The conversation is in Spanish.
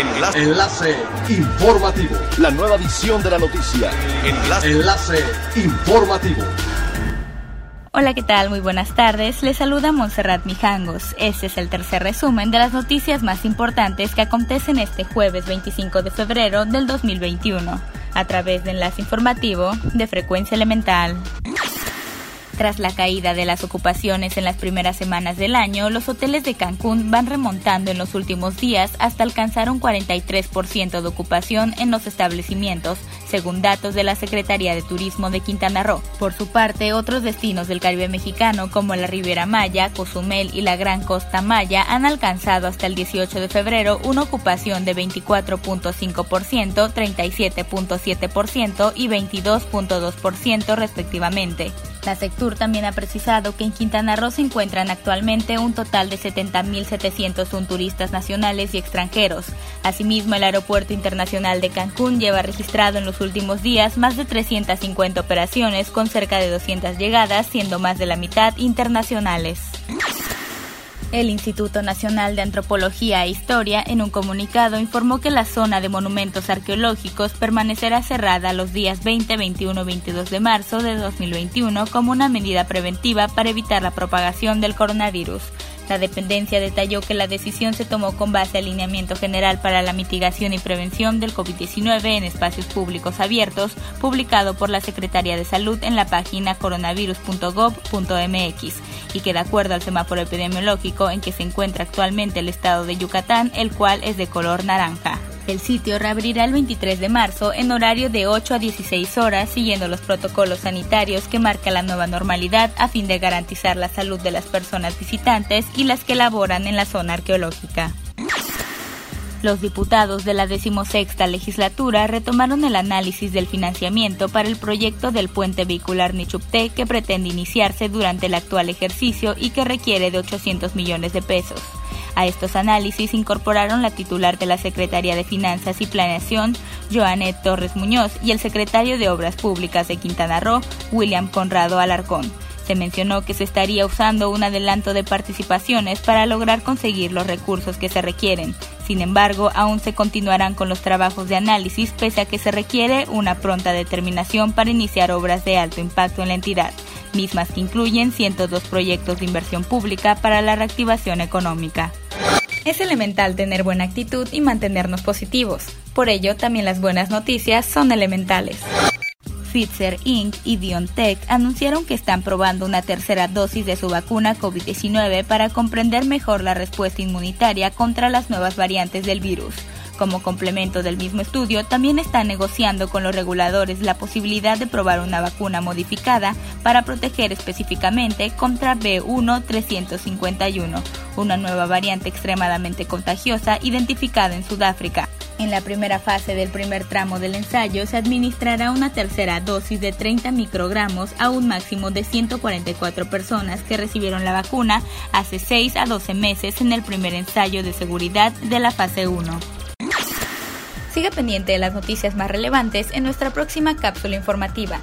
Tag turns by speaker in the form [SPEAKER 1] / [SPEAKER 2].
[SPEAKER 1] Enlace. Enlace informativo.
[SPEAKER 2] La nueva edición de la noticia.
[SPEAKER 1] Enlace. Enlace informativo.
[SPEAKER 3] Hola, ¿qué tal? Muy buenas tardes. Les saluda Montserrat Mijangos. Este es el tercer resumen de las noticias más importantes que acontecen este jueves 25 de febrero del 2021, a través de Enlace Informativo de Frecuencia Elemental. Tras la caída de las ocupaciones en las primeras semanas del año, los hoteles de Cancún van remontando en los últimos días hasta alcanzar un 43% de ocupación en los establecimientos, según datos de la Secretaría de Turismo de Quintana Roo. Por su parte, otros destinos del Caribe mexicano como la Riviera Maya, Cozumel y la Gran Costa Maya han alcanzado hasta el 18 de febrero una ocupación de 24.5%, 37.7% y 22.2% respectivamente. La Sectur también ha precisado que en Quintana Roo se encuentran actualmente un total de 70.701 turistas nacionales y extranjeros. Asimismo, el Aeropuerto Internacional de Cancún lleva registrado en los últimos días más de 350 operaciones con cerca de 200 llegadas, siendo más de la mitad internacionales. El Instituto Nacional de Antropología e Historia, en un comunicado, informó que la zona de monumentos arqueológicos permanecerá cerrada los días 20, 21 y 22 de marzo de 2021 como una medida preventiva para evitar la propagación del coronavirus. La dependencia detalló que la decisión se tomó con base al alineamiento general para la mitigación y prevención del COVID-19 en espacios públicos abiertos, publicado por la Secretaría de Salud en la página coronavirus.gov.mx, y que de acuerdo al semáforo epidemiológico en que se encuentra actualmente el estado de Yucatán, el cual es de color naranja. El sitio reabrirá el 23 de marzo en horario de 8 a 16 horas, siguiendo los protocolos sanitarios que marca la nueva normalidad a fin de garantizar la salud de las personas visitantes y las que laboran en la zona arqueológica. Los diputados de la decimosexta legislatura retomaron el análisis del financiamiento para el proyecto del puente vehicular Nichupté que pretende iniciarse durante el actual ejercicio y que requiere de 800 millones de pesos. A estos análisis incorporaron la titular de la Secretaría de Finanzas y Planeación, Joanet Torres Muñoz, y el secretario de Obras Públicas de Quintana Roo, William Conrado Alarcón. Se mencionó que se estaría usando un adelanto de participaciones para lograr conseguir los recursos que se requieren. Sin embargo, aún se continuarán con los trabajos de análisis pese a que se requiere una pronta determinación para iniciar obras de alto impacto en la entidad, mismas que incluyen 102 proyectos de inversión pública para la reactivación económica. Es elemental tener buena actitud y mantenernos positivos. Por ello, también las buenas noticias son elementales. Pfizer Inc. y BioNTech anunciaron que están probando una tercera dosis de su vacuna COVID-19 para comprender mejor la respuesta inmunitaria contra las nuevas variantes del virus. Como complemento del mismo estudio, también están negociando con los reguladores la posibilidad de probar una vacuna modificada para proteger específicamente contra B1351, una nueva variante extremadamente contagiosa identificada en Sudáfrica. En la primera fase del primer tramo del ensayo se administrará una tercera dosis de 30 microgramos a un máximo de 144 personas que recibieron la vacuna hace 6 a 12 meses en el primer ensayo de seguridad de la fase 1. Siga pendiente de las noticias más relevantes en nuestra próxima cápsula informativa.